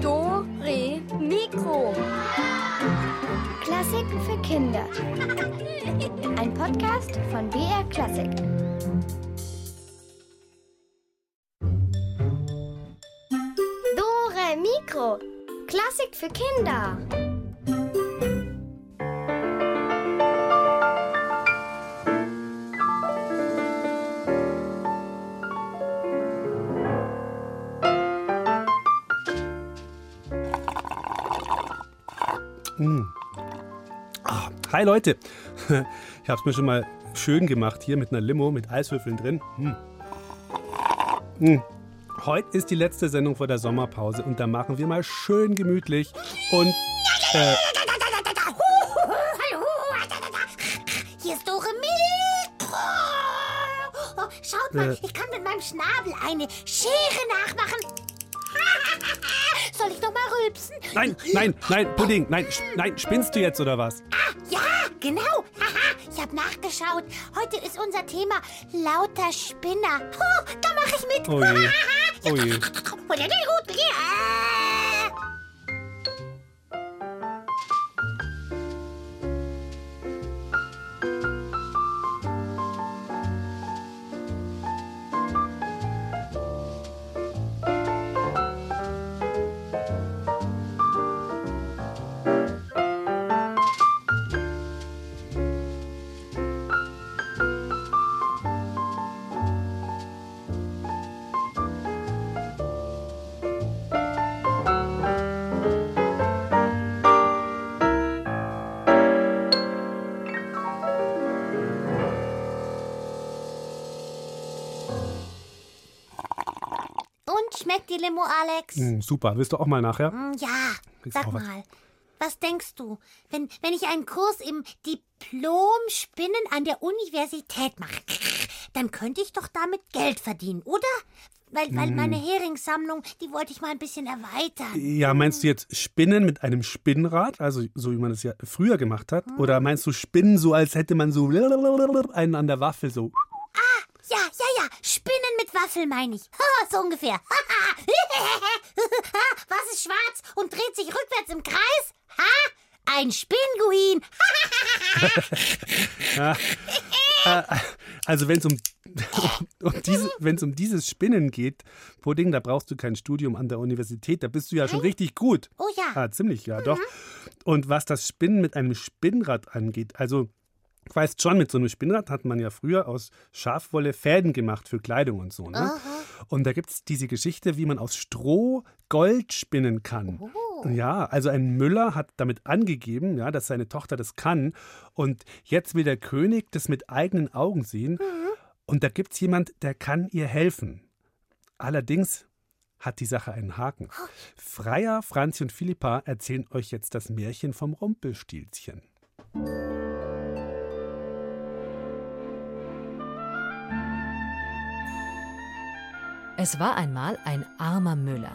Do, Re, Mikro. Klassiken für Kinder. Ein Podcast von BR Klassik. Dore Mikro. Klassik für Kinder. Hi Leute, ich habe es mir schon mal schön gemacht hier mit einer Limo mit Eiswürfeln drin. Hm. Hm. Heute ist die letzte Sendung vor der Sommerpause und da machen wir mal schön gemütlich und äh, hier ist Dore. Oh, schaut mal, Äh. ich kann mit meinem Schnabel eine Schere nachmachen. Soll ich noch mal rülpsen? nein, nein, nein, Pudding, nein, nein, spinnst du jetzt oder was? Genau. Haha, ich habe nachgeschaut. Heute ist unser Thema lauter Spinner. Oh, da mache ich mit. Oh je, oh je. Schmeckt die Limo, Alex? Hm, super, willst du auch mal nachher? Mm, Ja, Willst sag mal, was denkst du, wenn, wenn ich einen Kurs im Diplom-Spinnen an der Universität mache, dann könnte ich doch damit Geld verdienen, oder? Weil, weil meine Heringssammlung, die wollte ich mal ein bisschen erweitern. Ja, meinst du jetzt Spinnen mit einem Spinnrad, also so wie man es ja früher gemacht hat? Oder meinst du Spinnen so, als hätte man so einen an der Waffel so? Ja, ja, ja, Spinnen mit Waffel meine ich. So ungefähr. Was ist schwarz und dreht sich rückwärts im Kreis? Ha? Ein Spinguin. Also wenn es um, um, diese, wenn's um dieses Spinnen geht, Pudding, da brauchst du kein Studium an der Universität, da bist du ja schon richtig gut. Oh ja. Ah, ziemlich, ja, doch. Und was das Spinnen mit einem Spinnrad angeht, also weißt schon, mit so einem Spinnrad hat man ja früher aus Schafwolle Fäden gemacht für Kleidung und so. Ne? Und da gibt es diese Geschichte, wie man aus Stroh Gold spinnen kann. Ja, also ein Müller hat damit angegeben, ja, dass seine Tochter das kann. Und jetzt will der König das mit eigenen Augen sehen. Und da gibt es jemand, der kann ihr helfen. Allerdings hat die Sache einen Haken. Freier, Franzi und Philippa erzählen euch jetzt das Märchen vom Rumpelstilzchen. Es war einmal ein armer Müller.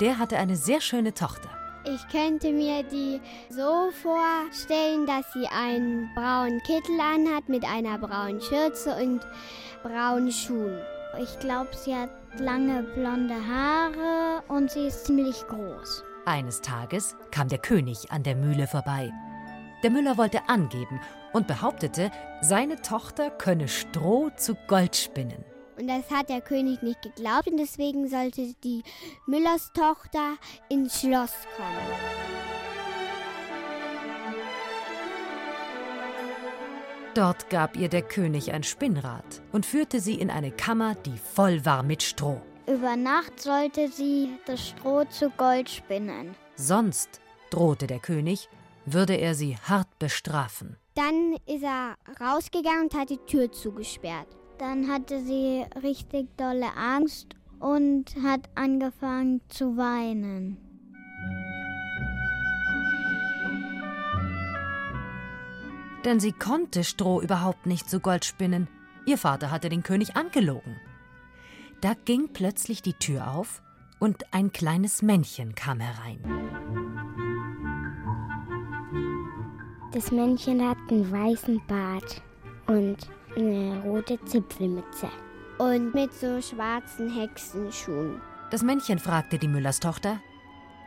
Der hatte eine sehr schöne Tochter. Ich könnte mir die so vorstellen, dass sie einen braunen Kittel anhat mit einer braunen Schürze und braunen Schuhen. Ich glaube, sie hat lange blonde Haare und sie ist ziemlich groß. Eines Tages kam der König an der Mühle vorbei. Der Müller wollte angeben und behauptete, seine Tochter könne Stroh zu Gold spinnen. Und das hat der König nicht geglaubt und deswegen sollte die Müllers Tochter ins Schloss kommen. Dort gab ihr der König ein Spinnrad und führte sie in eine Kammer, die voll war mit Stroh. Über Nacht sollte sie das Stroh zu Gold spinnen. Sonst, drohte der König, würde er sie hart bestrafen. Dann ist er rausgegangen und hat die Tür zugesperrt. Dann hatte sie richtig dolle Angst und hat angefangen zu weinen. Denn sie konnte Stroh überhaupt nicht zu Gold spinnen. Ihr Vater hatte den König angelogen. Da ging plötzlich die Tür auf und ein kleines Männchen kam herein. Das Männchen hat einen weißen Bart und eine rote Zipfelmütze. und mit so schwarzen Hexenschuhen. Das Männchen fragte die Müllerstochter,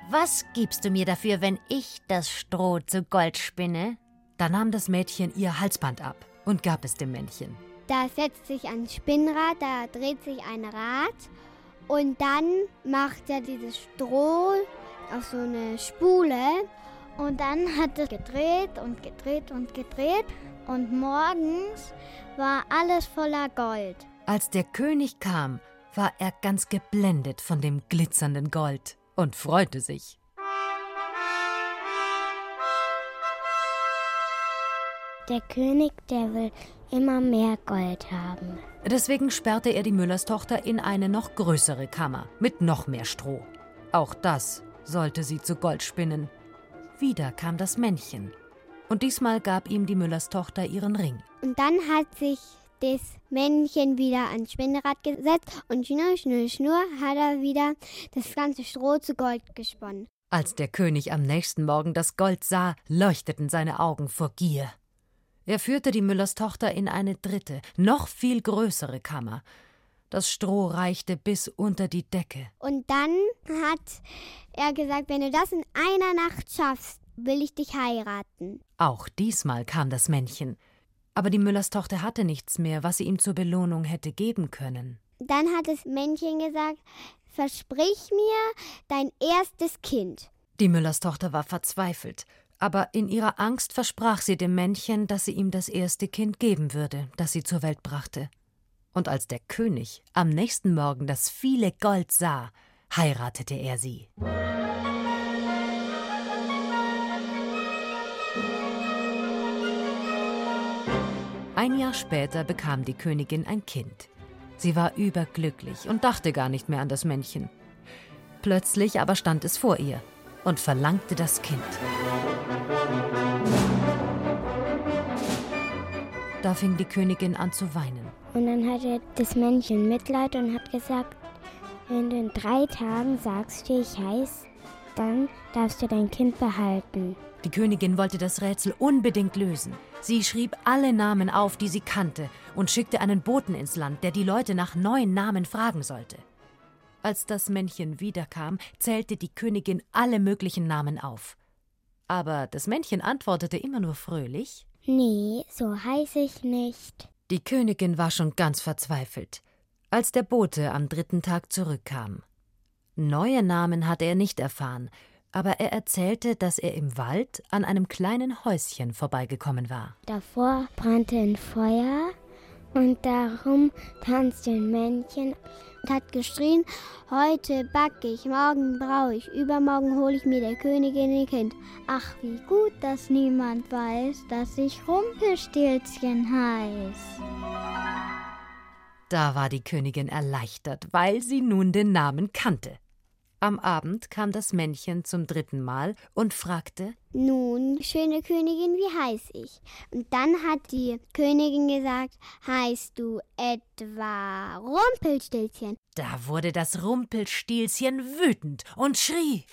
Was gibst du mir dafür, wenn ich das Stroh zu Gold spinne? Da nahm das Mädchen ihr Halsband ab und gab es dem Männchen. Da setzt sich ein Spinnrad, da dreht sich ein Rad und dann macht er dieses Stroh auf so eine Spule und dann hat es gedreht und gedreht und gedreht und morgens war alles voller Gold. Als der König kam, war er ganz geblendet von dem glitzernden Gold und freute sich. Der König, der will immer mehr Gold haben. Deswegen sperrte er die Müllerstochter in eine noch größere Kammer mit noch mehr Stroh. Auch das sollte sie zu Gold spinnen. Wieder kam das Männchen. Und diesmal gab ihm die Müllerstochter ihren Ring. Und dann hat sich das Männchen wieder ans Spinnrad gesetzt und schnur, schnur, schnur hat er wieder das ganze Stroh zu Gold gesponnen. Als der König am nächsten Morgen das Gold sah, leuchteten seine Augen vor Gier. Er führte die Müllerstochter in eine dritte, noch viel größere Kammer. Das Stroh reichte bis unter die Decke. Und dann hat er gesagt, wenn du das in einer Nacht schaffst, will ich dich heiraten. Auch diesmal kam das Männchen. Aber die Müllerstochter hatte nichts mehr, was sie ihm zur Belohnung hätte geben können. Dann hat das Männchen gesagt, versprich mir dein erstes Kind. Die Müllerstochter war verzweifelt, aber in ihrer Angst versprach sie dem Männchen, dass sie ihm das erste Kind geben würde, das sie zur Welt brachte. Und als der König am nächsten Morgen das viele Gold sah, heiratete er sie. Ein Jahr später bekam die Königin ein Kind. Sie war überglücklich und dachte gar nicht mehr an das Männchen. Plötzlich aber stand es vor ihr und verlangte das Kind. Da fing die Königin an zu weinen. Und dann hatte das Männchen Mitleid und hat gesagt, wenn du in drei Tagen sagst, wie ich heiß, dann darfst du dein Kind behalten. Die Königin wollte das Rätsel unbedingt lösen. Sie schrieb alle Namen auf, die sie kannte, und schickte einen Boten ins Land, der die Leute nach neuen Namen fragen sollte. Als das Männchen wiederkam, zählte die Königin alle möglichen Namen auf. Aber das Männchen antwortete immer nur fröhlich Nee, so heiß ich nicht. Die Königin war schon ganz verzweifelt, als der Bote am dritten Tag zurückkam. Neue Namen hatte er nicht erfahren, aber er erzählte, dass er im Wald an einem kleinen Häuschen vorbeigekommen war. Davor brannte ein Feuer und darum tanzte ein Männchen und hat geschrien, heute backe ich, morgen brauche ich, übermorgen hole ich mir der Königin ein Kind. Ach, wie gut, dass niemand weiß, dass ich Rumpelstilzchen heiß. Da war die Königin erleichtert, weil sie nun den Namen kannte. Am Abend kam das Männchen zum dritten Mal und fragte Nun, schöne Königin, wie heiß ich? Und dann hat die Königin gesagt, heißt du etwa Rumpelstilzchen? Da wurde das Rumpelstilzchen wütend und schrie.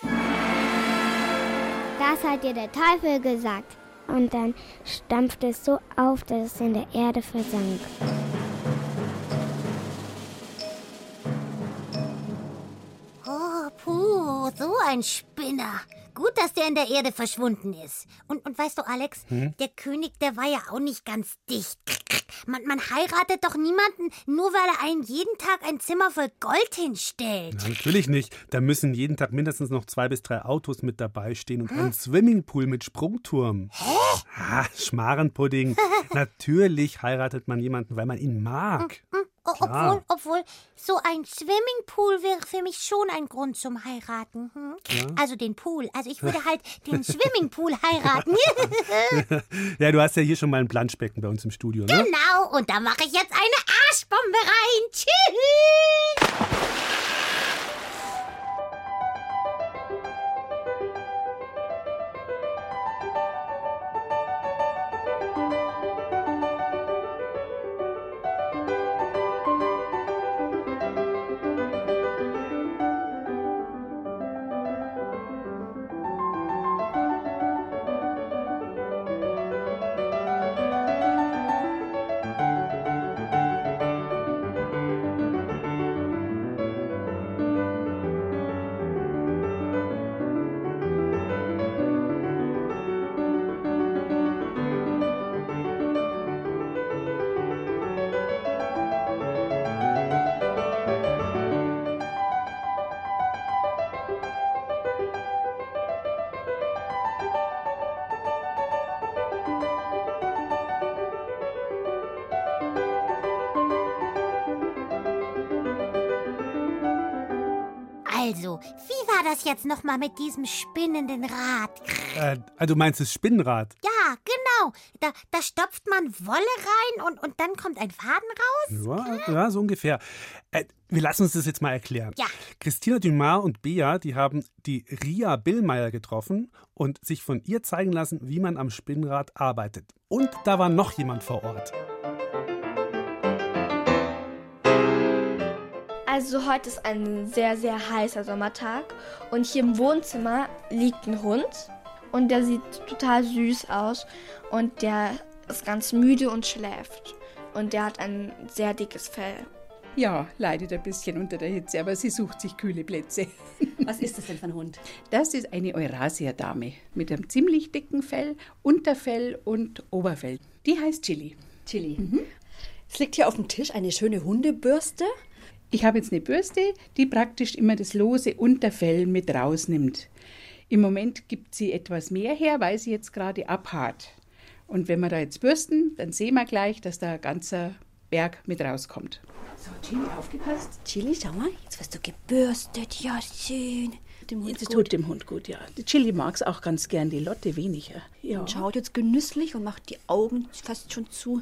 Das hat dir der Teufel gesagt. Und dann stampfte es so auf, dass es in der Erde versank. Puh, so ein Spinner. Gut, dass der in der Erde verschwunden ist. Und, und weißt du, Alex, der König, der war ja auch nicht ganz dicht. Man, man heiratet doch niemanden, nur weil er einen jeden Tag ein Zimmer voll Gold hinstellt. Na, natürlich nicht. Da müssen jeden Tag mindestens noch zwei bis drei Autos mit dabei stehen und ein Swimmingpool mit Sprungturm. Hä? Ah, Schmarenpudding. natürlich heiratet man jemanden, weil man ihn mag. O- Klar. Obwohl, obwohl, so ein Swimmingpool wäre für mich schon ein Grund zum Heiraten. Hm? Also den Pool. Also ich würde halt den Swimmingpool heiraten. Ja, du hast ja hier schon mal ein Planschbecken bei uns im Studio, ne? genau, und da mache ich jetzt eine Arschbombe rein. Tschüss. Jetzt nochmal mit diesem spinnenden Rad? Äh, also du meinst das Spinnrad? Ja, genau. Da, da stopft man Wolle rein und, und dann kommt ein Faden raus? Ja, ja so ungefähr. Äh, wir lassen uns das jetzt mal erklären. Ja. Christina Dumas und Bea, die haben die Ria Billmeier getroffen und sich von ihr zeigen lassen, wie man am Spinnrad arbeitet. Und da war noch jemand vor Ort. Also heute ist ein sehr, sehr heißer Sommertag und hier im Wohnzimmer liegt ein Hund und der sieht total süß aus und der ist ganz müde und schläft und der hat ein sehr dickes Fell. Ja, leidet ein bisschen unter der Hitze, aber sie sucht sich kühle Plätze. Was ist das denn für ein Hund? Das ist eine Eurasia-Dame mit einem ziemlich dicken Fell, Unterfell und Oberfell. Die heißt Chili. Chili. Mhm. Es liegt hier auf dem Tisch eine schöne Hundebürste. Ich habe jetzt eine Bürste, die praktisch immer das lose Unterfell mit rausnimmt. Im Moment gibt sie etwas mehr her, weil sie jetzt gerade abhaart. Und wenn wir da jetzt bürsten, dann sehen wir gleich, dass da ein ganzer Berg mit rauskommt. So, Chili, aufgepasst. Chili, schau mal, jetzt wirst du gebürstet. Ja, schön. Dem Hund das tut dem Hund gut, ja. Die Chili mag es auch ganz gern, die Lotte weniger. Ja. Und schaut jetzt genüsslich und macht die Augen fast schon zu.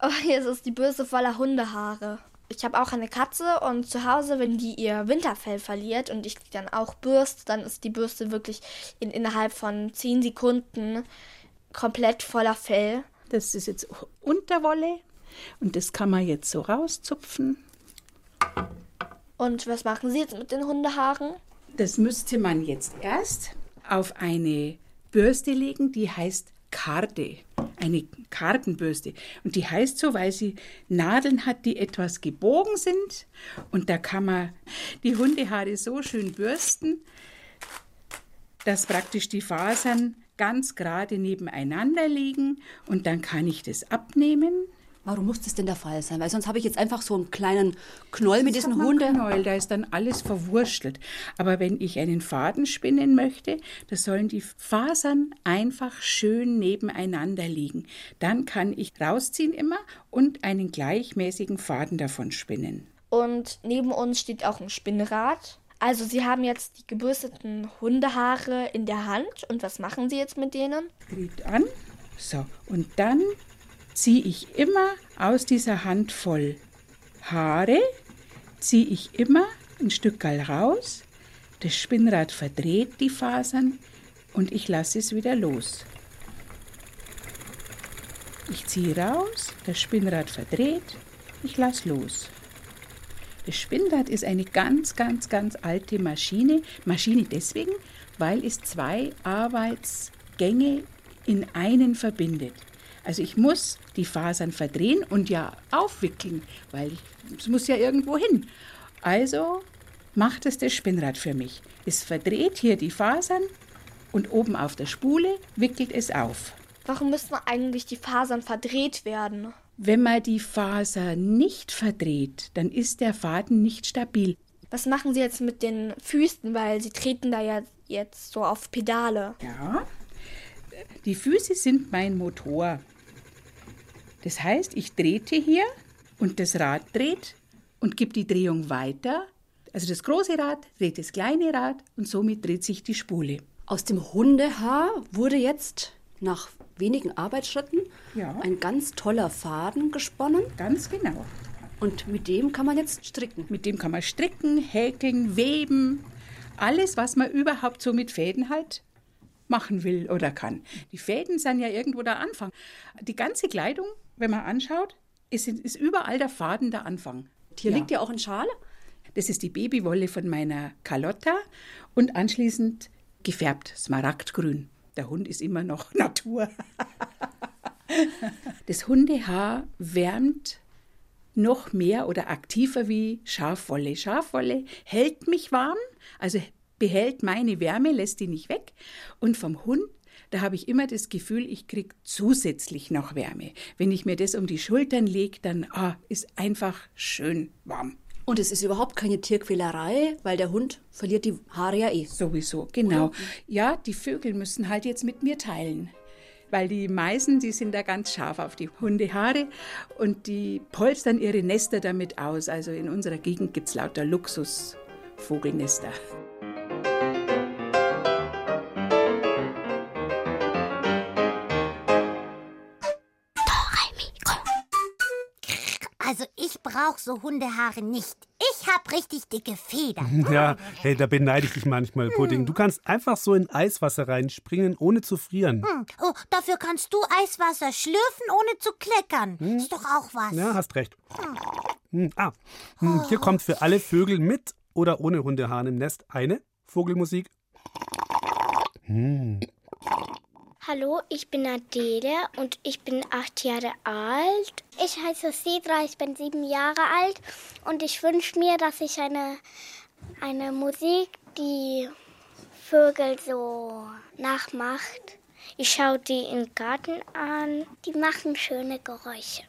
Oh, jetzt ist die Bürste voller Hundehaare ich habe auch eine Katze und zu Hause, wenn die ihr Winterfell verliert und ich die dann auch bürste, dann ist die Bürste wirklich in, innerhalb von 10 Sekunden komplett voller Fell. Das ist jetzt Unterwolle und das kann man jetzt so rauszupfen. Und was machen Sie jetzt mit den Hundehaaren? Das müsste man jetzt erst auf eine Bürste legen, die heißt Karde eine Kartenbürste. Und die heißt so, weil sie Nadeln hat, die etwas gebogen sind. Und da kann man die Hundehaare so schön bürsten, dass praktisch die Fasern ganz gerade nebeneinander liegen. Und dann kann ich das abnehmen Warum muss das denn der Fall sein? Weil sonst habe ich jetzt einfach so einen kleinen Knoll mit diesen Hunden. Knoll, da ist dann alles verwurstelt. Aber wenn ich einen Faden spinnen möchte, da sollen die Fasern einfach schön nebeneinander liegen. Dann kann ich rausziehen immer und einen gleichmäßigen Faden davon spinnen. Und neben uns steht auch ein Spinnrad. Also Sie haben jetzt die gebürsteten Hundehaare in der Hand. Und was machen Sie jetzt mit denen? Dreht an. So, und dann ziehe ich immer aus dieser Handvoll Haare, ziehe ich immer ein Stück raus, das Spinnrad verdreht die Fasern und ich lasse es wieder los. Ich ziehe raus, das Spinnrad verdreht, ich lasse los. Das Spinnrad ist eine ganz, ganz, ganz alte Maschine. Maschine deswegen, weil es zwei Arbeitsgänge in einen verbindet. Also ich muss die Fasern verdrehen und ja aufwickeln, weil es muss ja irgendwo hin. Also macht es das Spinnrad für mich. Es verdreht hier die Fasern und oben auf der Spule wickelt es auf. Warum müssen eigentlich die Fasern verdreht werden? Wenn man die Faser nicht verdreht, dann ist der Faden nicht stabil. Was machen Sie jetzt mit den Füßen, weil Sie treten da ja jetzt so auf Pedale? Ja, die Füße sind mein Motor. Das heißt, ich drehte hier und das Rad dreht und gibt die Drehung weiter. Also das große Rad dreht das kleine Rad und somit dreht sich die Spule. Aus dem Hundehaar wurde jetzt nach wenigen Arbeitsschritten ja. ein ganz toller Faden gesponnen. Ganz genau. Und mit dem kann man jetzt stricken. Mit dem kann man stricken, häkeln, weben. Alles, was man überhaupt so mit Fäden halt machen will oder kann. Die Fäden sind ja irgendwo der Anfang. Die ganze Kleidung wenn man anschaut, ist, ist überall der Faden der Anfang. Hier ja. liegt ja auch ein Schal. Das ist die Babywolle von meiner Carlotta und anschließend gefärbt, smaragdgrün. Der Hund ist immer noch Natur. das Hundehaar wärmt noch mehr oder aktiver wie Schafwolle. Schafwolle hält mich warm, also behält meine Wärme, lässt die nicht weg. Und vom Hund da habe ich immer das Gefühl, ich kriege zusätzlich noch Wärme. Wenn ich mir das um die Schultern lege, dann ah, ist einfach schön warm. Und es ist überhaupt keine Tierquälerei, weil der Hund verliert die Haare ja eh. Sowieso, genau. Oder? Ja, die Vögel müssen halt jetzt mit mir teilen. Weil die Meisen, die sind da ganz scharf auf die Hundehaare und die polstern ihre Nester damit aus. Also in unserer Gegend gibt es lauter Luxus. Ich brauche so Hundehaare nicht. Ich hab richtig dicke Federn. Ja, hey, da beneide ich dich manchmal, Pudding. Du kannst einfach so in Eiswasser reinspringen, ohne zu frieren. Hm. Oh, dafür kannst du Eiswasser schlürfen, ohne zu kleckern. Ist doch auch was. Ja, hast recht. Hm, Ah, hm, hier kommt für alle Vögel mit oder ohne Hundehahn im Nest eine Vogelmusik. Hm. Hallo, ich bin Adele und ich bin acht Jahre alt. Ich heiße Sidra, ich bin sieben Jahre alt und ich wünsche mir, dass ich eine, eine Musik, die Vögel so nachmacht. Ich schaue die im Garten an. Die machen schöne Geräusche.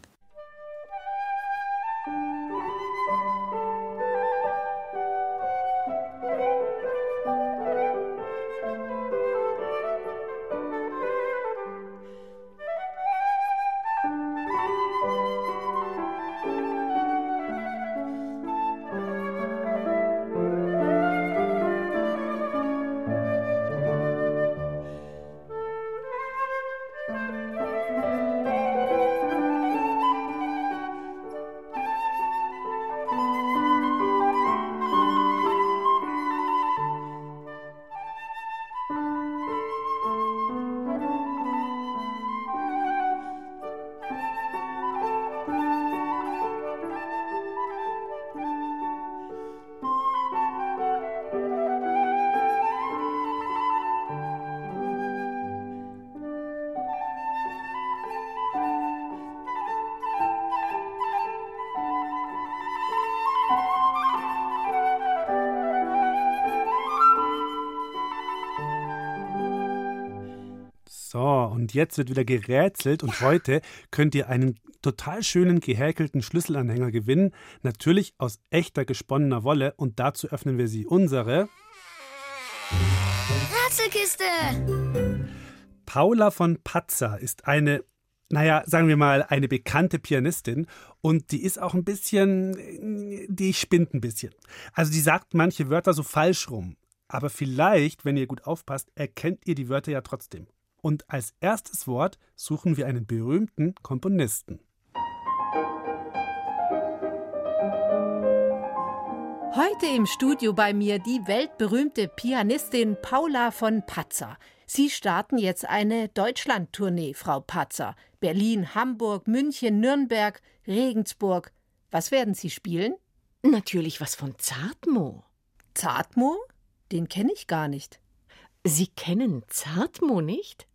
Und jetzt wird wieder gerätselt und heute könnt ihr einen total schönen gehäkelten Schlüsselanhänger gewinnen. Natürlich aus echter gesponnener Wolle und dazu öffnen wir sie unsere. Rätselkiste! Paula von Patzer ist eine, naja, sagen wir mal, eine bekannte Pianistin und die ist auch ein bisschen, die spinnt ein bisschen. Also die sagt manche Wörter so falsch rum. Aber vielleicht, wenn ihr gut aufpasst, erkennt ihr die Wörter ja trotzdem. Und als erstes Wort suchen wir einen berühmten Komponisten. Heute im Studio bei mir die weltberühmte Pianistin Paula von Patzer. Sie starten jetzt eine Deutschlandtournee, Frau Patzer. Berlin, Hamburg, München, Nürnberg, Regensburg. Was werden Sie spielen? Natürlich was von Zartmo. Zartmo? Den kenne ich gar nicht. Sie kennen Zartmo nicht?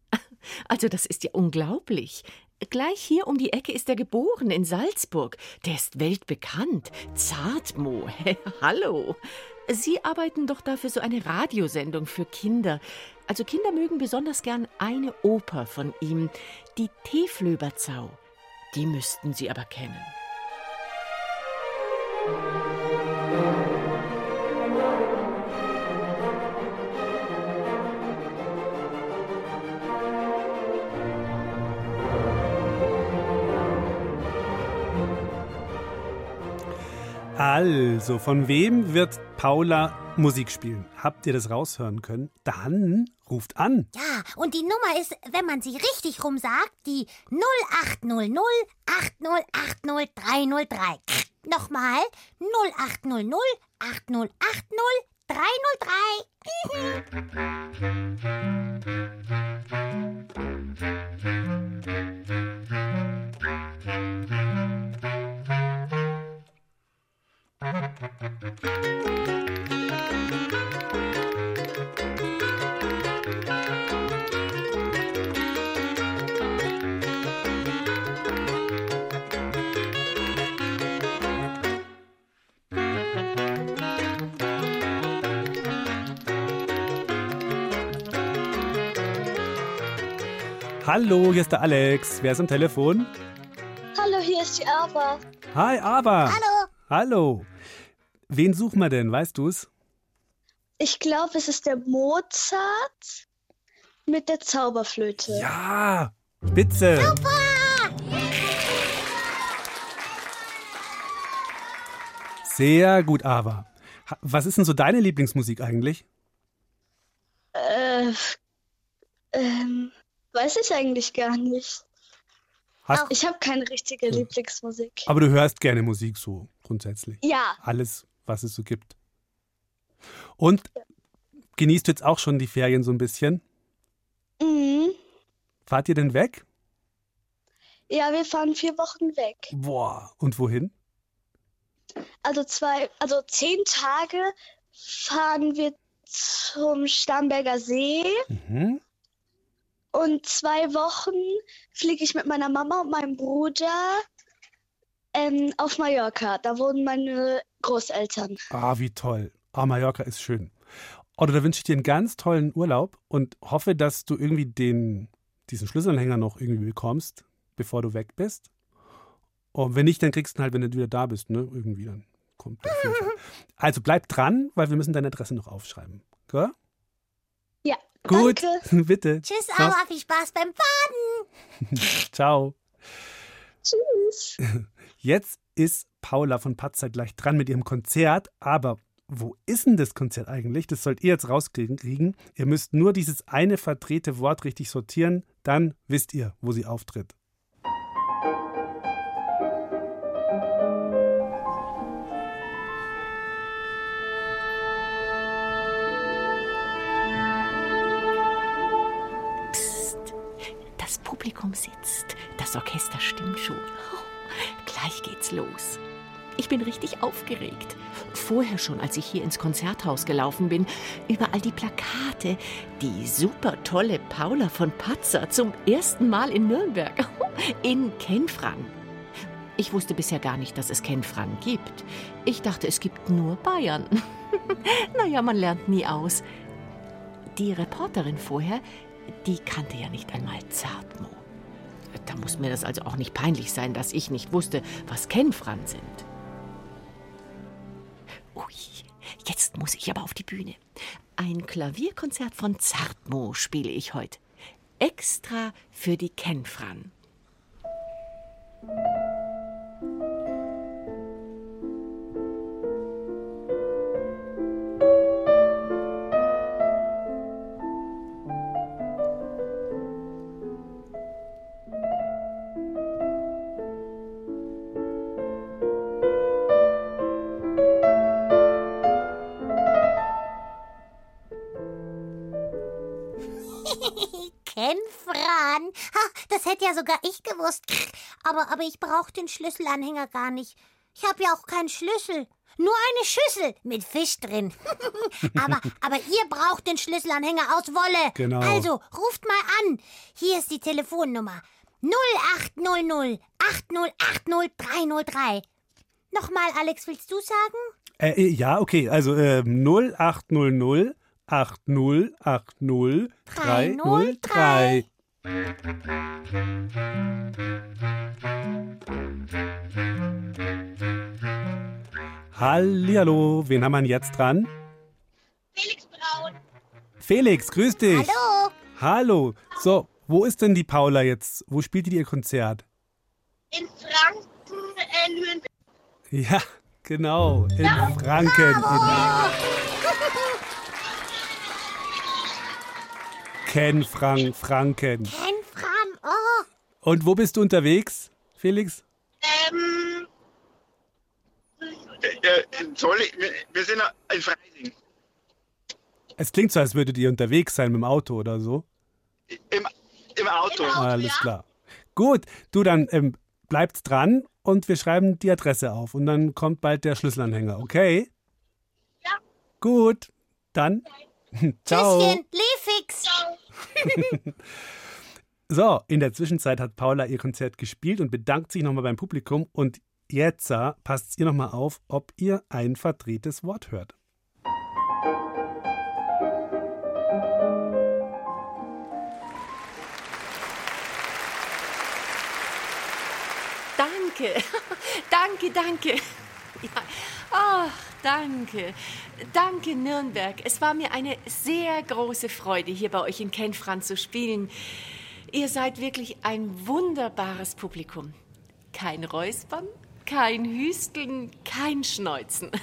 Also, das ist ja unglaublich. Gleich hier um die Ecke ist er geboren, in Salzburg. Der ist weltbekannt. Zartmo. Hallo. Sie arbeiten doch dafür so eine Radiosendung für Kinder. Also Kinder mögen besonders gern eine Oper von ihm, die Teeflöberzau. Die müssten Sie aber kennen. Also, von wem wird Paula Musik spielen? Habt ihr das raushören können? Dann ruft an. Ja, und die Nummer ist, wenn man sie richtig rum sagt, die 0800 8080 303. Nochmal 0800 8080 Hallo, hier ist der Alex. Wer ist am Telefon? Hallo, hier ist die Ava. Hi, Ava. Hallo. Hallo. Wen suchen wir denn? Weißt du's? Ich glaube, es ist der Mozart mit der Zauberflöte. Ja, spitze. Sehr gut, Ava. Was ist denn so deine Lieblingsmusik eigentlich? Äh, ähm, weiß ich eigentlich gar nicht. Hast, Ich habe keine richtige Lieblingsmusik. aber du hörst gerne Musik so grundsätzlich. Ja, Alles, was es so gibt. Und genießt du jetzt auch schon die Ferien so ein bisschen? mhm. Fahrt ihr denn weg? Ja, wir fahren vier Wochen weg. Boah, und wohin? Also zwei, also zehn Tage fahren wir zum Starnberger See Mhm. und zwei Wochen fliege ich mit meiner Mama und meinem Bruder ähm, auf Mallorca. Da wohnen meine Großeltern. Ah, wie toll. Ah, Mallorca ist schön. Oder da wünsche ich dir einen ganz tollen Urlaub und hoffe, dass du irgendwie den, diesen Schlüsselanhänger noch irgendwie bekommst, bevor du weg bist. Und wenn nicht, dann kriegst du ihn halt, wenn du wieder da bist, ne? Irgendwie dann kommt der. Also bleib dran, weil wir müssen deine Adresse noch aufschreiben. Gell? Ja, Gut, danke. bitte. Tschüss, Aua, viel Spaß beim Faden. Ciao. Tschüss. Jetzt ist Paula von Patzer gleich dran mit ihrem Konzert, aber wo ist denn das Konzert eigentlich? Das sollt ihr jetzt rauskriegen. kriegen. Ihr müsst nur dieses eine verdrehte Wort richtig sortieren, dann wisst ihr, wo sie auftritt. Psst, das Publikum sitzt, das Orchester stimmt schon. Gleich geht's los. Ich bin richtig aufgeregt. Vorher schon, als ich hier ins Konzerthaus gelaufen bin, überall die Plakate. Die super tolle Paula von Patzer zum ersten Mal in Nürnberg. In Kenfrang. Ich wusste bisher gar nicht, dass es Kenfrang gibt. Ich dachte, es gibt nur Bayern. naja, man lernt nie aus. Die Reporterin vorher, die kannte ja nicht einmal Zartmo. Da muss mir das also auch nicht peinlich sein, dass ich nicht wusste, was Kenfran sind. Ui, jetzt muss ich aber auf die Bühne. Ein Klavierkonzert von Zartmo spiele ich heute. Extra für die Kenfran. Hätte ja sogar ich gewusst. Aber, aber ich brauche den Schlüsselanhänger gar nicht. Ich habe ja auch keinen Schlüssel. Nur eine Schüssel mit Fisch drin. aber, aber ihr braucht den Schlüsselanhänger aus Wolle. Genau. Also, ruft mal an. Hier ist die Telefonnummer. 0800 8080 303. Nochmal, Alex, willst du sagen? Äh, äh, ja, okay, also ähm, 0800 8080 303. Hallihallo, wen haben wir jetzt dran? Felix Braun. Felix, grüß dich. Hallo? Hallo. So, wo ist denn die Paula jetzt? Wo spielt die ihr Konzert? In Franken, äh, Nürnberg. Ja, genau, in Franken. In Ken Frank Franken. Kenfran, oh. Und wo bist du unterwegs, Felix? Ähm, Äh, sorry, wir, wir sind in Freising. Es klingt so, als würdet ihr unterwegs sein mit dem Auto oder so. Im, im Auto. Alles klar. Gut, du dann ähm, bleibt dran und wir schreiben die Adresse auf und dann kommt bald der Schlüsselanhänger, okay? Ja. Gut, dann ciao. Tschüsschen, Lefix. So, in der Zwischenzeit hat Paula ihr Konzert gespielt und bedankt sich nochmal beim Publikum. Und jetzt äh, passt ihr nochmal auf, ob ihr ein verdrehtes Wort hört. Danke, danke, danke. Ja. Ach, danke. Danke, Nürnberg. Es war mir eine sehr große Freude, hier bei euch in Kenfran zu spielen. Ihr seid wirklich ein wunderbares Publikum. Kein Räuspern, kein Hüsteln, kein Schneuzen.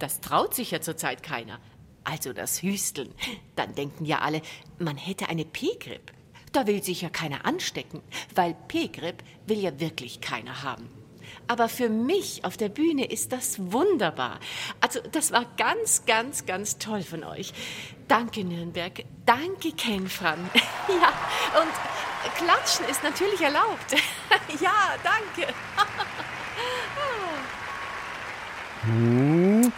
Das traut sich ja zurzeit keiner. Also das Hüsteln. Dann denken ja alle, man hätte eine P-Grip. Da will sich ja keiner anstecken, weil P-Grip will ja wirklich keiner haben. Aber für mich auf der Bühne ist das wunderbar. Also das war ganz, ganz, ganz toll von euch. Danke Nürnberg. Danke Ken Fran. Ja, und klatschen ist natürlich erlaubt. Ja, danke. Hm.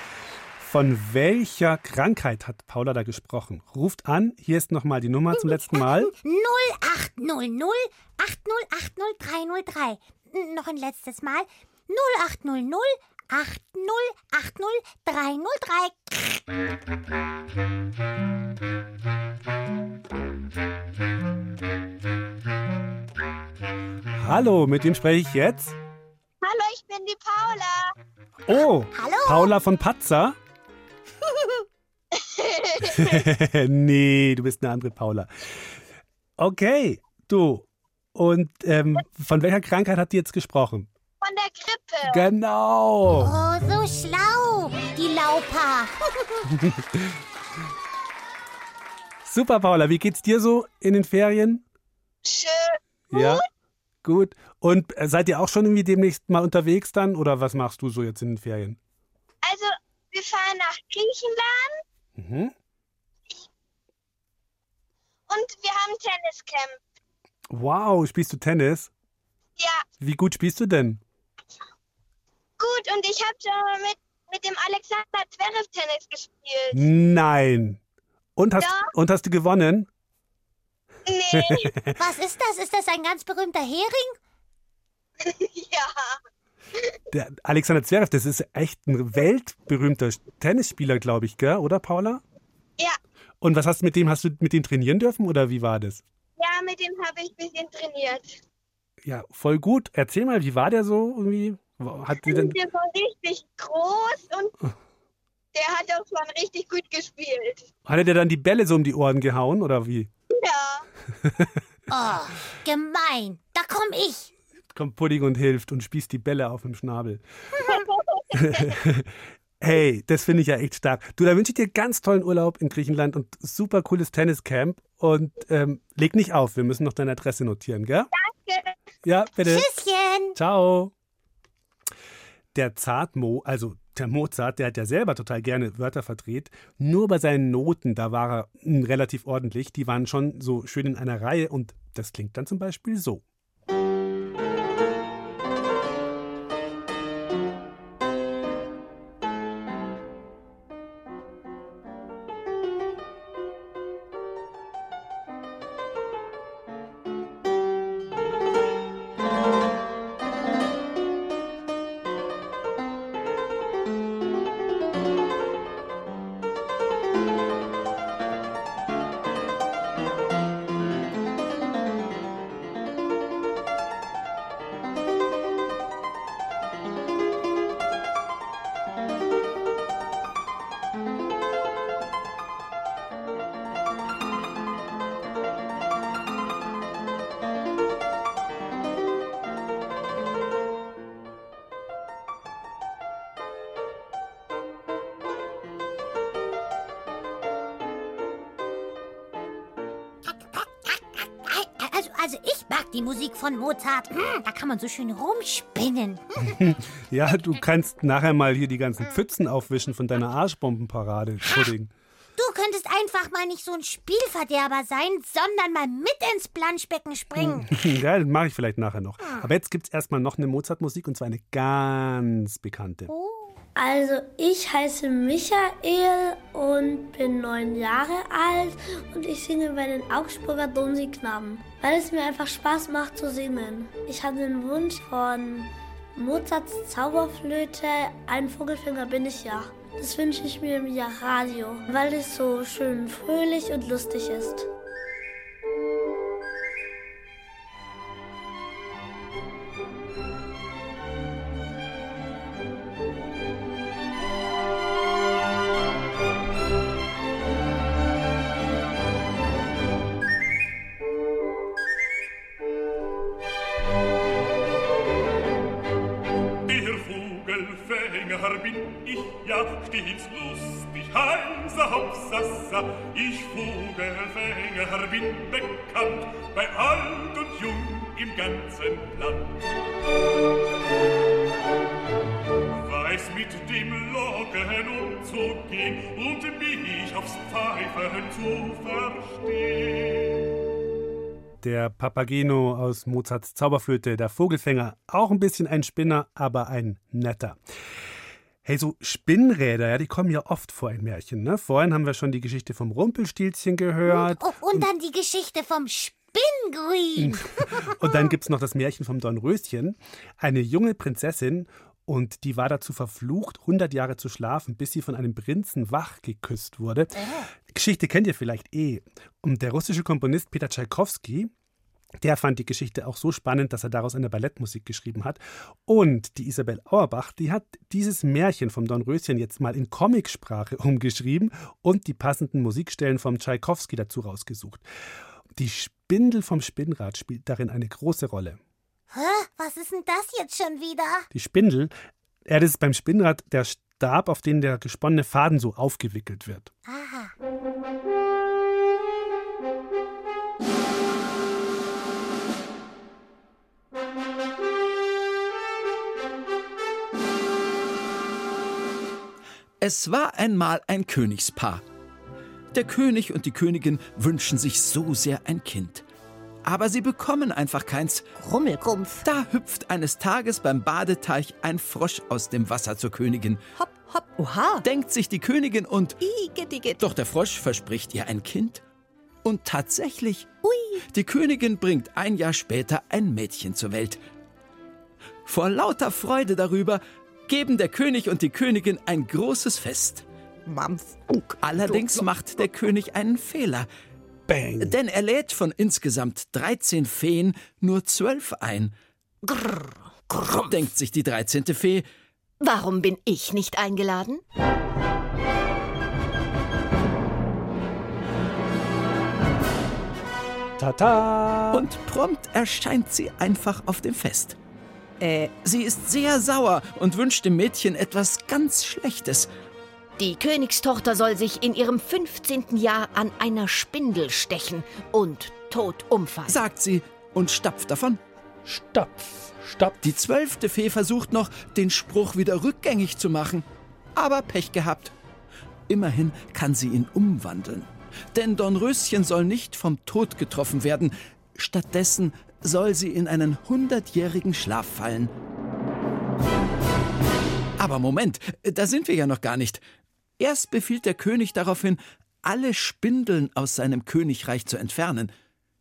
Von welcher Krankheit hat Paula da gesprochen? Ruft an, hier ist nochmal die Nummer zum letzten Mal. 0800 8080303. Noch ein letztes Mal. 0800 8080303. Hallo, mit wem spreche ich jetzt? Hallo, ich bin die Paula. Oh, Hallo. Paula von Patzer? nee, du bist eine andere Paula. Okay, du. Und ähm, von welcher Krankheit hat die jetzt gesprochen? Von der Grippe. Genau. Oh, so schlau, die Laupa. Super, Paula. Wie geht's dir so in den Ferien? Schön. Ja, gut. Und äh, seid ihr auch schon irgendwie demnächst mal unterwegs dann? Oder was machst du so jetzt in den Ferien? Also, wir fahren nach Griechenland Mhm. und wir haben Tenniscamp. Wow, spielst du Tennis? Ja, Wie gut spielst du denn? gut. Und ich habe schon mit, mit dem Alexander Zverev Tennis gespielt. Nein. Und hast, Ja. und hast du gewonnen? Nee, Was ist das? Ist das ein ganz berühmter Hering? ja. Der Alexander Zverev, das ist echt ein weltberühmter Tennisspieler, glaube ich, gell? oder Paula? Ja, Und was hast du mit dem? Hast du mit dem trainieren dürfen oder wie war das? Ja, mit dem habe ich ein bisschen trainiert. Ja, voll gut. Erzähl mal, wie war der so irgendwie? Hat dir denn, Der war richtig groß und der hat auch schon richtig gut gespielt. hat er dir dann die Bälle so um die Ohren gehauen oder wie? Ja, Oh, gemein. Da komm ich. Kommt Pudding und hilft und spießt die Bälle auf dem Schnabel. Hey, das finde ich ja echt stark. Du, da wünsche ich dir ganz tollen Urlaub in Griechenland und super cooles Tenniscamp. Und ähm, leg nicht auf, wir müssen noch deine Adresse notieren, gell? danke. Ja, bitte. Tschüsschen. Ciao. Der Zartmo, also der Mozart, der hat ja selber total gerne Wörter verdreht. Nur bei seinen Noten, da war er mm, relativ ordentlich. Die waren schon so schön in einer Reihe und das klingt dann zum Beispiel so. Also, ich mag die Musik von Mozart. Hm, Da kann man so schön rumspinnen. Ja, du kannst nachher mal hier die ganzen Pfützen aufwischen von deiner Arschbombenparade, Pudding. Du könntest einfach mal nicht so ein Spielverderber sein, sondern mal mit ins Planschbecken springen. Ja, das mache ich vielleicht nachher noch. Aber jetzt gibt es erstmal noch eine Mozart-Musik und zwar eine ganz bekannte. Also ich heiße Michael und bin neun Jahre alt und ich singe bei den Augsburger Domsee-Knaben, weil es mir einfach Spaß macht zu singen. Ich habe den Wunsch von Mozarts Zauberflöte, ein Vogelfinger bin ich ja. Das wünsche ich mir im Jahr Radio, weil es so schön fröhlich und lustig ist. Stets lustig, heiser Hopsasa. Ich Vogelfänger bin bekannt, bei alt und jung im ganzen Land. Weiß mit dem Locken umzugehen und mich aufs Pfeifen zu verstehen. Der Papageno aus Mozarts Zauberflöte, der Vogelfänger, auch ein bisschen ein Spinner, aber ein netter. Hey, so Spinnräder, ja, die kommen ja oft vor in Märchen. Ne? Vorhin haben wir schon die Geschichte vom Rumpelstilzchen gehört. Und, und, und dann die Geschichte vom Spinngrün. und dann gibt es noch das Märchen vom Dornröschen. Eine junge Prinzessin und die war dazu verflucht, 100 Jahre zu schlafen, bis sie von einem Prinzen wach geküsst wurde. Die Geschichte kennt ihr vielleicht eh. Und der russische Komponist Peter Tschaikowski, der fand die Geschichte auch so spannend, dass er daraus eine Ballettmusik geschrieben hat. Und die Isabel Auerbach, die hat dieses Märchen vom Dornröschen jetzt mal in Comicsprache umgeschrieben und die passenden Musikstellen vom Tschaikowski dazu rausgesucht. Die Spindel vom Spinnrad spielt darin eine große Rolle. Hä? Was ist denn das jetzt schon wieder? Die Spindel, ja, das ist beim Spinnrad der Stab, auf den der gesponnene Faden so aufgewickelt wird. Aha. Es war einmal ein Königspaar. Der König und die Königin wünschen sich so sehr ein Kind. Aber sie bekommen einfach keins. Rummelkrumpf. Da hüpft eines Tages beim Badeteich ein Frosch aus dem Wasser zur Königin. Hopp, hopp, oha. Denkt sich die Königin und. Igitt, igitt. Doch der Frosch verspricht ihr ein Kind. Und tatsächlich. Ui. Die Königin bringt ein Jahr später ein Mädchen zur Welt. Vor lauter Freude darüber geben der König und die Königin ein großes Fest. Allerdings macht der König einen Fehler. Bang. Denn er lädt von insgesamt 13 Feen nur zwölf ein. Grrr, grrr. Denkt sich die 13. Fee, Warum bin ich nicht eingeladen? Tata! und prompt erscheint sie einfach auf dem Fest. Äh, Sie ist sehr sauer und wünscht dem Mädchen etwas ganz Schlechtes. die Königstochter soll sich in ihrem 15. Jahr an einer Spindel stechen und tot umfallen. sagt sie und stapft davon. Stopf, stopf. Die zwölfte Fee versucht noch, den Spruch wieder rückgängig zu machen. Aber Pech gehabt. Immerhin kann sie ihn umwandeln. Denn Dornröschen soll nicht vom Tod getroffen werden. Stattdessen soll sie in einen hundertjährigen Schlaf fallen. Aber Moment, da sind wir ja noch gar nicht. Erst befiehlt der König daraufhin, alle Spindeln aus seinem Königreich zu entfernen.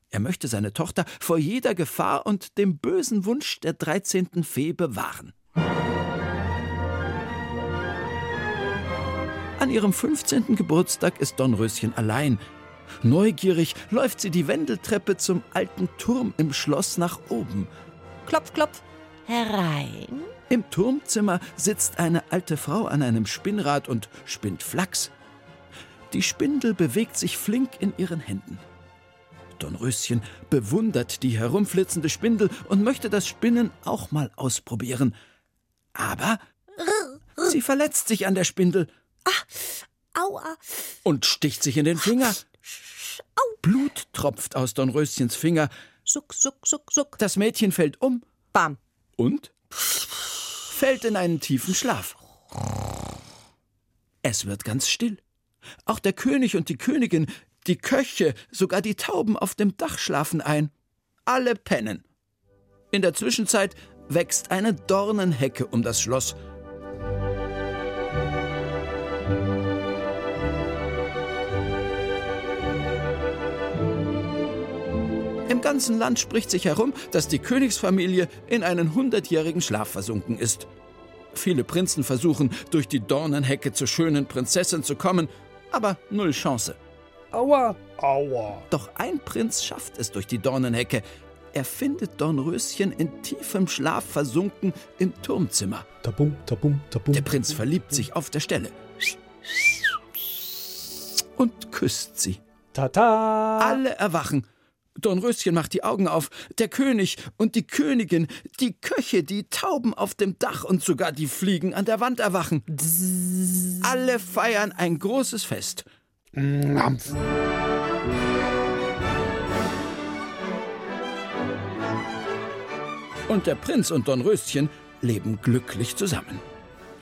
Er möchte seine Tochter vor jeder Gefahr und dem bösen Wunsch der 13. Fee bewahren. An ihrem 15. Geburtstag ist Dornröschen allein. Neugierig läuft sie die Wendeltreppe zum alten Turm im Schloss nach oben. Klopf, klopf. Herein. Im Turmzimmer sitzt eine alte Frau an einem Spinnrad und spinnt Flachs. Die Spindel bewegt sich flink in ihren Händen. Dornröschen bewundert die herumflitzende Spindel und möchte das Spinnen auch mal ausprobieren. Aber sie verletzt sich an der Spindel Aua. und sticht sich in den Finger. Blut tropft aus Dornröschens Finger. Suck, suck, suck, suck. Das Mädchen fällt um Bam. und fällt in einen tiefen Schlaf. Es wird ganz still. Auch der König und die Königin, die Köche, sogar die Tauben auf dem Dach schlafen ein. Alle pennen. In der Zwischenzeit wächst eine Dornenhecke um das Schloss. Ganzen Land spricht sich herum, dass die Königsfamilie in einen hundertjährigen Schlaf versunken ist. Viele Prinzen versuchen, durch die Dornenhecke zur schönen Prinzessin zu kommen, aber null Chance. Aua, aua. Doch ein Prinz schafft es durch die Dornenhecke. Er findet Dornröschen in tiefem Schlaf versunken im Turmzimmer. Tabum, tabum, tabum. Der Prinz verliebt sich auf der Stelle. Und küsst sie. Tata! Alle erwachen. Dornröschen macht die Augen auf. Der König und die Königin, die Köche, die Tauben auf dem Dach und sogar die Fliegen an der Wand erwachen. Alle feiern ein großes Fest. Mampf. Und der Prinz und Dornröschen leben glücklich zusammen.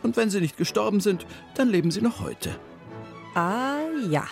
Und wenn sie nicht gestorben sind, dann leben sie noch heute. Ah ja.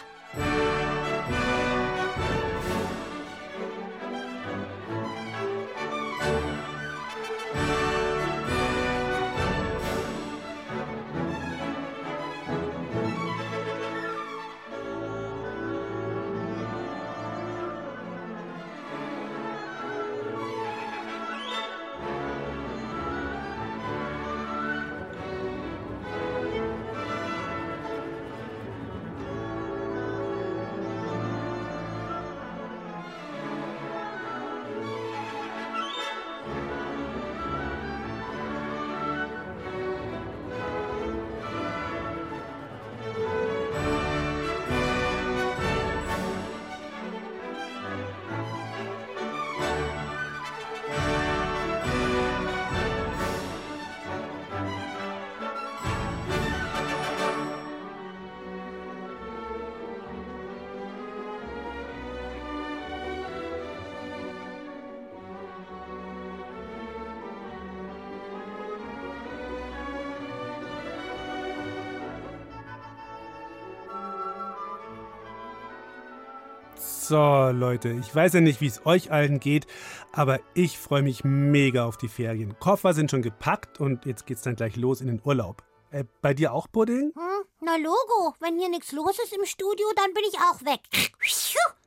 So, Leute, ich weiß ja nicht, wie es euch allen geht, aber ich freue mich mega auf die Ferien. Koffer sind schon gepackt und jetzt geht's dann gleich los in den Urlaub. Äh, bei dir auch, Pudding? Hm, na Logo, wenn hier nichts los ist im Studio, dann bin ich auch weg.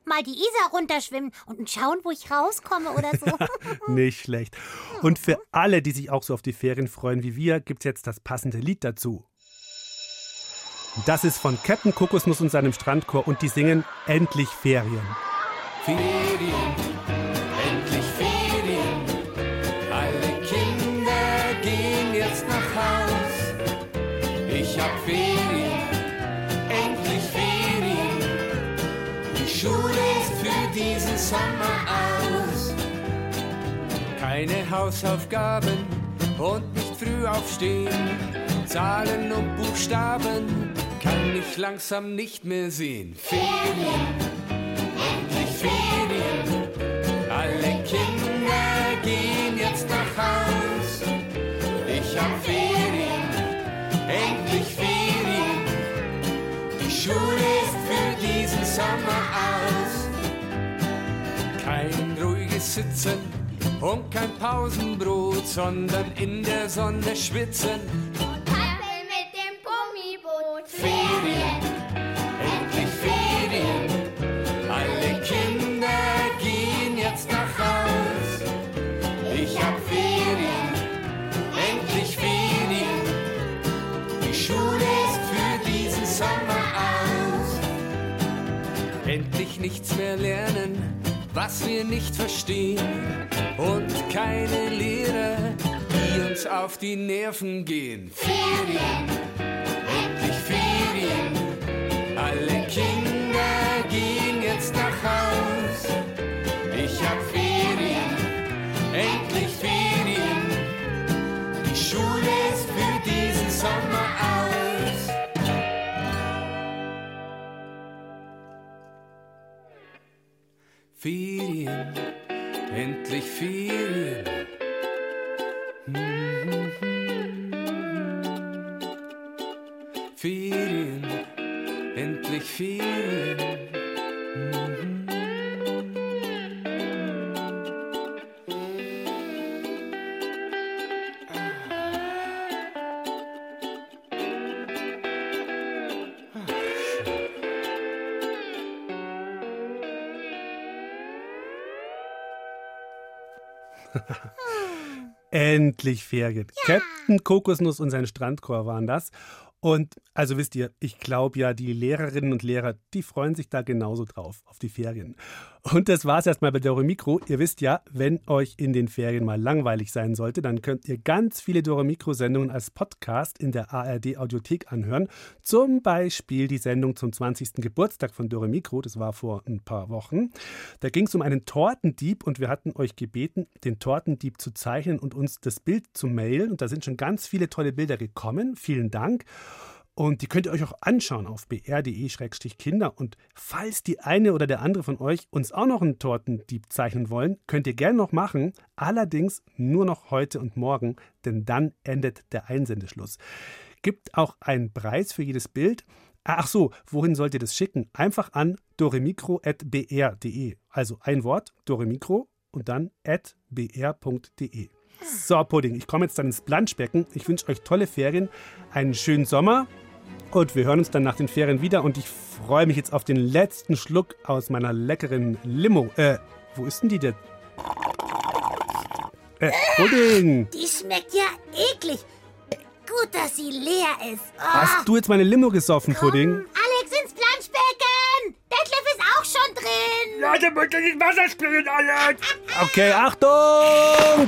Mal die Isar runterschwimmen und schauen, wo ich rauskomme oder so. Nicht schlecht. Und für alle, die sich auch so auf die Ferien freuen wie wir, gibt's jetzt das passende Lied dazu. Das ist von Captain Kokosnuss und seinem Strandchor und die singen Endlich Ferien. Ferien, endlich Ferien. Alle Kinder gehen jetzt nach Haus. Ich hab Ferien, endlich Ferien. Die Schule ist für diesen Sommer aus. Keine Hausaufgaben und nicht früh aufstehen. Zahlen und Buchstaben kann ich langsam nicht mehr sehen. Ferien, endlich Ferien. Alle Kinder gehen jetzt nach Haus. Ich hab Ferien, endlich Ferien. Die Schule ist für diesen Sommer aus. Kein ruhiges Sitzen und kein Pausenbrot, sondern in der Sonne schwitzen. Endlich nichts mehr lernen, was wir nicht verstehen. Und keine Lehrer, die uns auf die Nerven gehen. Ferien, endlich Ferien. Alle Kinder Ferien, endlich Ferien. Endlich Ferien. Captain Kokosnuss und sein Strandchor waren das. Und also wisst ihr, ich glaube ja, die Lehrerinnen und Lehrer, die freuen sich da genauso drauf, auf die Ferien. Und das war's erstmal bei Dore Mikro. Ihr wisst ja, wenn euch in den Ferien mal langweilig sein sollte, dann könnt ihr ganz viele Dore Mikro-Sendungen als Podcast in der ARD Audiothek anhören. Zum Beispiel die Sendung zum 20. Geburtstag von Dore Mikro, das war vor ein paar Wochen. Da ging es um einen Tortendieb und wir hatten euch gebeten, den Tortendieb zu zeichnen und uns das Bild zu mailen. Und da sind schon ganz viele tolle Bilder gekommen. Vielen Dank. Und die könnt ihr euch auch anschauen auf br.de-kinder. Und falls die eine oder der andere von euch uns auch noch einen Tortendieb zeichnen wollen, könnt ihr gerne noch machen. Allerdings nur noch heute und morgen, denn dann endet der Einsendeschluss. Gibt auch einen Preis für jedes Bild. Ach so, wohin sollt ihr das schicken? Einfach an doremikro.br.de. Also ein Wort, doremikro und dann at br.de. So, Pudding, ich komme jetzt dann ins Planschbecken. Ich wünsche euch tolle Ferien, einen schönen Sommer und wir hören uns dann nach den Ferien wieder und ich freue mich jetzt auf den letzten Schluck aus meiner leckeren Limo. Äh, wo ist denn die denn? Äh, Pudding! Die schmeckt ja eklig. Gut, dass sie leer ist. Oh. Hast du jetzt meine Limo gesoffen, Pudding? Alex ins Planschbecken! Detlef ist auch schon drin! Leute, bitte nicht Wasser springen, Alex! Okay, Achtung!